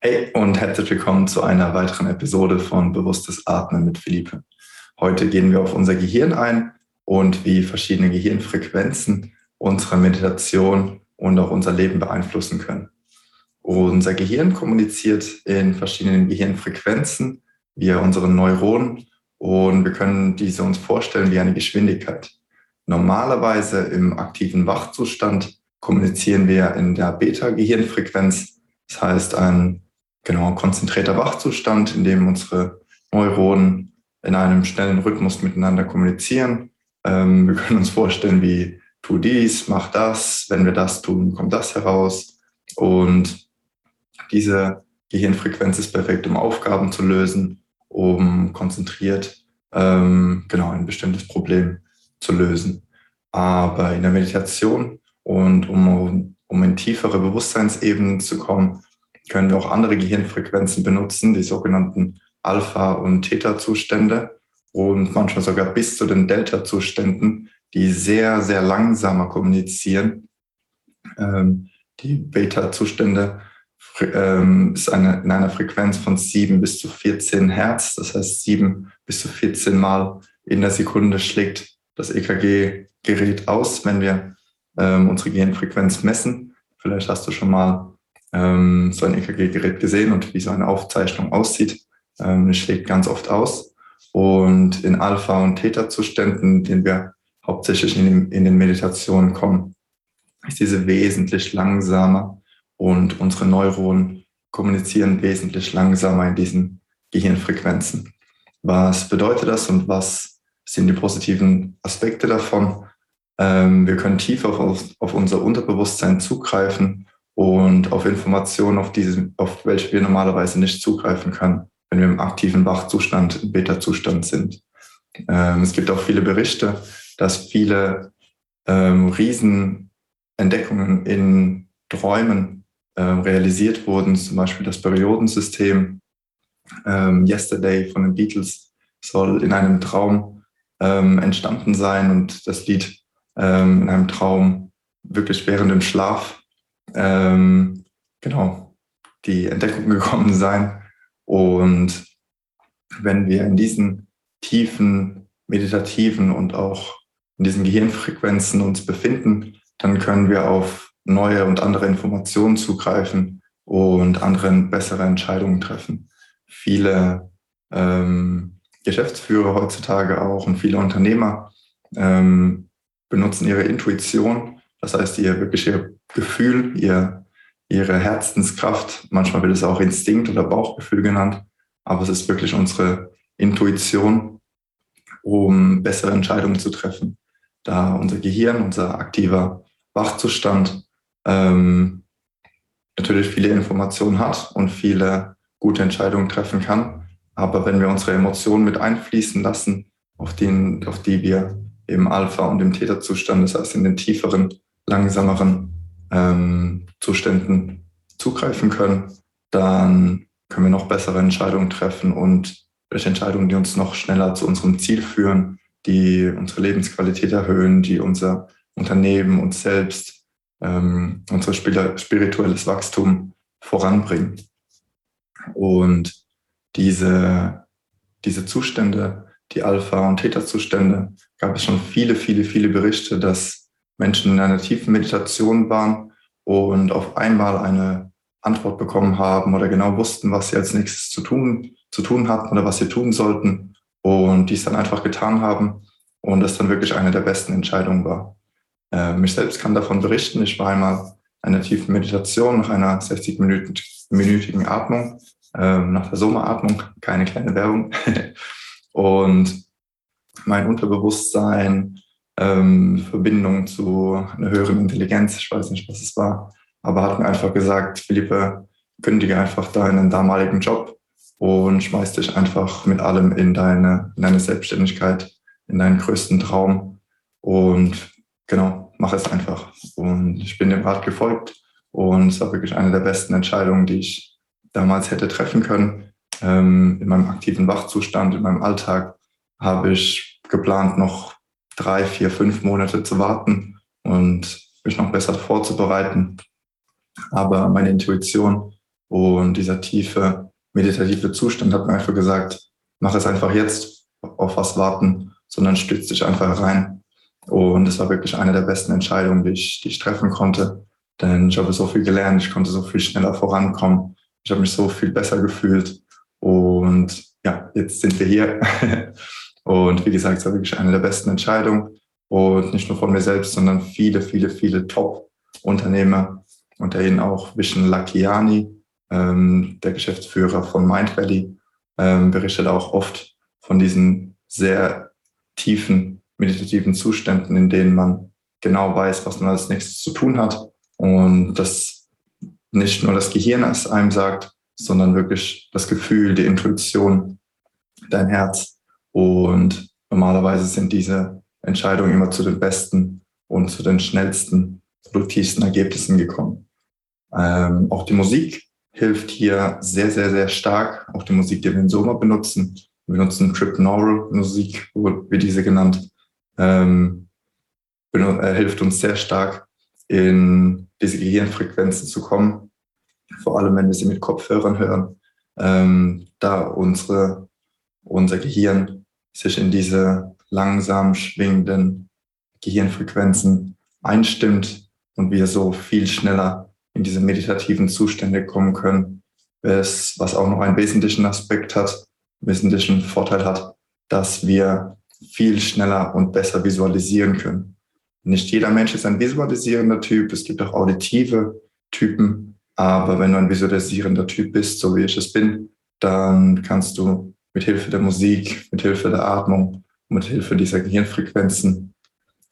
Hey und herzlich willkommen zu einer weiteren Episode von Bewusstes Atmen mit Philippe. Heute gehen wir auf unser Gehirn ein und wie verschiedene Gehirnfrequenzen unsere Meditation und auch unser Leben beeinflussen können. Unser Gehirn kommuniziert in verschiedenen Gehirnfrequenzen via unseren Neuronen und wir können diese uns vorstellen wie eine Geschwindigkeit. Normalerweise im aktiven Wachzustand kommunizieren wir in der Beta-Gehirnfrequenz, das heißt ein genau konzentrierter Wachzustand, in dem unsere Neuronen in einem schnellen Rhythmus miteinander kommunizieren. Ähm, wir können uns vorstellen, wie tu dies, mach das, wenn wir das tun, kommt das heraus. Und diese Gehirnfrequenz ist perfekt, um Aufgaben zu lösen, um konzentriert ähm, genau ein bestimmtes Problem zu lösen. Aber in der Meditation und um, um in tiefere Bewusstseinsebenen zu kommen, können wir auch andere Gehirnfrequenzen benutzen, die sogenannten Alpha- und Theta-Zustände und manchmal sogar bis zu den Delta-Zuständen, die sehr, sehr langsamer kommunizieren. Ähm, die Beta-Zustände ähm, ist eine, in einer Frequenz von 7 bis zu 14 Hertz. Das heißt, 7 bis zu 14 Mal in der Sekunde schlägt das EKG-Gerät aus, wenn wir ähm, unsere Gehirnfrequenz messen. Vielleicht hast du schon mal ähm, so ein EKG-Gerät gesehen und wie so eine Aufzeichnung aussieht. Ähm, schlägt ganz oft aus. Und in Alpha- und Theta-Zuständen, denen wir hauptsächlich in den, in den Meditationen kommen, ist diese wesentlich langsamer und unsere Neuronen kommunizieren wesentlich langsamer in diesen Gehirnfrequenzen. Was bedeutet das und was sind die positiven Aspekte davon? Ähm, wir können tiefer auf unser Unterbewusstsein zugreifen und auf Informationen, auf, diese, auf welche wir normalerweise nicht zugreifen können, wenn wir im aktiven Wachzustand, im Beta-Zustand sind. Ähm, es gibt auch viele Berichte, dass viele ähm, Riesenentdeckungen in Träumen äh, realisiert wurden, zum Beispiel das Periodensystem. Ähm, Yesterday von den Beatles soll in einem Traum ähm, entstanden sein und das Lied ähm, in einem Traum wirklich während dem Schlaf ähm, genau, die Entdeckung gekommen sein. Und wenn wir in diesen tiefen, meditativen und auch in diesen Gehirnfrequenzen uns befinden, dann können wir auf neue und andere Informationen zugreifen und andere bessere Entscheidungen treffen. Viele ähm, Geschäftsführer heutzutage auch und viele Unternehmer ähm, benutzen ihre Intuition, das heißt ihr wirklich ihr Gefühl, ihr, ihre Herzenskraft. Manchmal wird es auch Instinkt oder Bauchgefühl genannt, aber es ist wirklich unsere Intuition, um bessere Entscheidungen zu treffen. Da unser Gehirn, unser aktiver Wachzustand ähm, natürlich viele Informationen hat und viele gute Entscheidungen treffen kann. Aber wenn wir unsere Emotionen mit einfließen lassen, auf, den, auf die wir im Alpha- und im Theta-Zustand, das heißt in den tieferen, langsameren ähm, Zuständen zugreifen können, dann können wir noch bessere Entscheidungen treffen und welche Entscheidungen, die uns noch schneller zu unserem Ziel führen, die unsere Lebensqualität erhöhen, die unser Unternehmen, uns selbst, ähm, unser spirituelles Wachstum voranbringen. Und diese, diese Zustände, die Alpha- und Theta-Zustände, gab es schon viele, viele, viele Berichte, dass Menschen in einer tiefen Meditation waren und auf einmal eine Antwort bekommen haben oder genau wussten, was sie als nächstes zu tun, zu tun hatten oder was sie tun sollten und dies dann einfach getan haben und das dann wirklich eine der besten Entscheidungen war. Äh, mich selbst kann davon berichten. Ich war einmal in einer tiefen Meditation nach einer 60-minütigen Atmung, äh, nach der Sommeratmung, keine kleine Werbung. und mein Unterbewusstsein ähm, Verbindung zu einer höheren Intelligenz, ich weiß nicht, was es war, aber hat mir einfach gesagt, Philippe, kündige einfach deinen damaligen Job und schmeiß dich einfach mit allem in deine, in deine Selbstständigkeit, in deinen größten Traum und genau, mach es einfach. Und ich bin dem Rat gefolgt und es war wirklich eine der besten Entscheidungen, die ich damals hätte treffen können. Ähm, in meinem aktiven Wachzustand, in meinem Alltag habe ich geplant, noch drei, vier, fünf Monate zu warten und mich noch besser vorzubereiten. Aber meine Intuition Und dieser tiefe meditative Zustand hat mir einfach gesagt, mach es einfach jetzt, auf was warten, sondern stütz dich einfach rein. Und es war wirklich eine der besten Entscheidungen, die ich, die ich treffen konnte. Denn ich habe so viel gelernt, ich konnte so viel schneller vorankommen. Ich habe mich so viel besser gefühlt. Und ja, jetzt sind wir hier. Und wie gesagt, es war wirklich eine der besten Entscheidungen. Und nicht nur von mir selbst, sondern viele, viele, viele Top-Unternehmer, unter ihnen auch Vishen Lakiani, ähm, der Geschäftsführer von Mind Valley, ähm, berichtet auch oft von diesen sehr tiefen meditativen Zuständen, in denen man genau weiß, was man als nächstes zu tun hat. Und das nicht nur das Gehirn es einem sagt, sondern wirklich das Gefühl, die Intuition, dein Herz. Und normalerweise sind diese Entscheidungen immer zu den besten und zu den schnellsten, produktivsten Ergebnissen gekommen. Ähm, auch die Musik hilft hier sehr, sehr, sehr stark. Auch die Musik, die wir in Soma benutzen. Wir benutzen Trip-Neural Musik, wie diese genannt, ähm, äh, hilft uns sehr stark, in diese Gehirnfrequenzen zu kommen. Vor allem, wenn wir sie mit Kopfhörern hören, ähm, da unsere, unser Gehirn sich in diese langsam schwingenden Gehirnfrequenzen einstimmt und wir so viel schneller in diese meditativen Zustände kommen können, was, auch noch einen wesentlichen Aspekt hat, wesentlichen Vorteil hat, dass wir viel schneller und besser visualisieren können. Nicht jeder Mensch ist ein visualisierender Typ, es gibt auch auditive Typen, aber wenn du ein visualisierender Typ bist, so wie ich es bin, dann kannst du mit Hilfe der Musik, mit Hilfe der Atmung, mit Hilfe dieser Gehirnfrequenzen,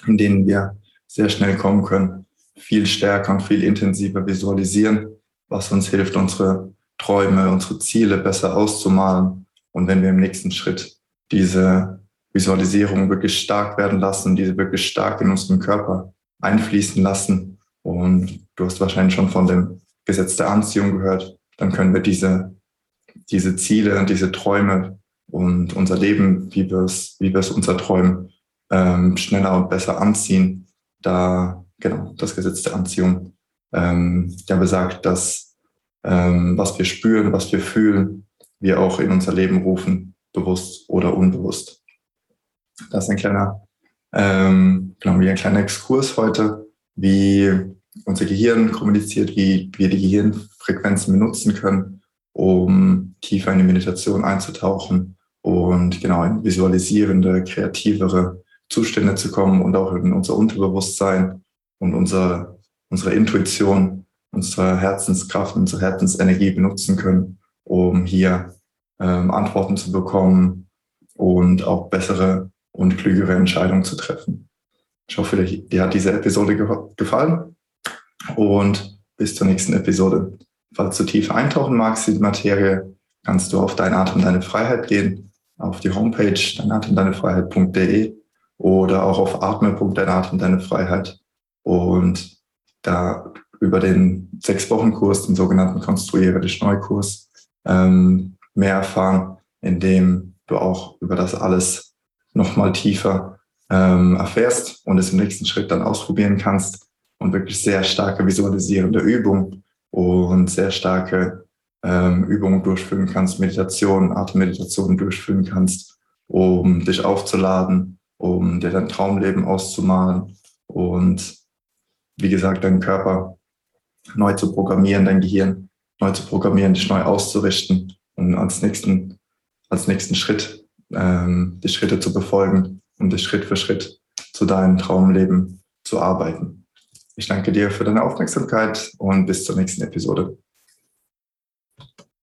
in denen wir sehr schnell kommen können, viel stärker und viel intensiver visualisieren, was uns hilft, unsere Träume, unsere Ziele besser auszumalen. Und wenn wir im nächsten Schritt diese Visualisierung wirklich stark werden lassen, diese wirklich stark in unseren Körper einfließen lassen. Und du hast wahrscheinlich schon von dem Gesetz der Anziehung gehört. Dann können wir diese, diese Ziele, diese Träume und unser Leben, wie wir es, wie wir es unser Träumen ähm, schneller und besser anziehen. Da, genau, das Gesetz der Anziehung, ähm, der besagt, dass ähm, was wir spüren, was wir fühlen, wir auch in unser Leben rufen, bewusst oder unbewusst. Das ist ein kleiner, ähm, genau, wie ein kleiner Exkurs heute, wie unser Gehirn kommuniziert, wie wir die Gehirnfrequenzen benutzen können, um tiefer in die Meditation einzutauchen und genau in visualisierende, kreativere Zustände zu kommen und auch in unser Unterbewusstsein und unser, unsere Intuition, unsere Herzenskraft, unsere Herzensenergie benutzen können, um hier ähm, Antworten zu bekommen und auch bessere und klügere Entscheidungen zu treffen. Ich hoffe, dir hat diese Episode gefallen und bis zur nächsten Episode. Falls du tief eintauchen magst in die Materie, kannst du auf Dein Atem, Deine Freiheit gehen, auf die Homepage deinatemdeinefreiheit.de oder auch auf atme.deinatem, Deine Freiheit und da über den sechs Wochen Kurs, den sogenannten Konstruiere dich neu Kurs, ähm, mehr erfahren, indem du auch über das alles nochmal tiefer ähm, erfährst und es im nächsten Schritt dann ausprobieren kannst. Und wirklich sehr starke visualisierende Übungen und sehr starke ähm, Übungen durchführen kannst, Meditation, Atemmeditation durchführen kannst, um dich aufzuladen, um dir dein Traumleben auszumalen und wie gesagt, deinen Körper neu zu programmieren, dein Gehirn neu zu programmieren, dich neu auszurichten und als nächsten, als nächsten Schritt ähm, die Schritte zu befolgen und dich Schritt für Schritt zu deinem Traumleben zu arbeiten. Ich danke dir für deine Aufmerksamkeit und bis zur nächsten Episode.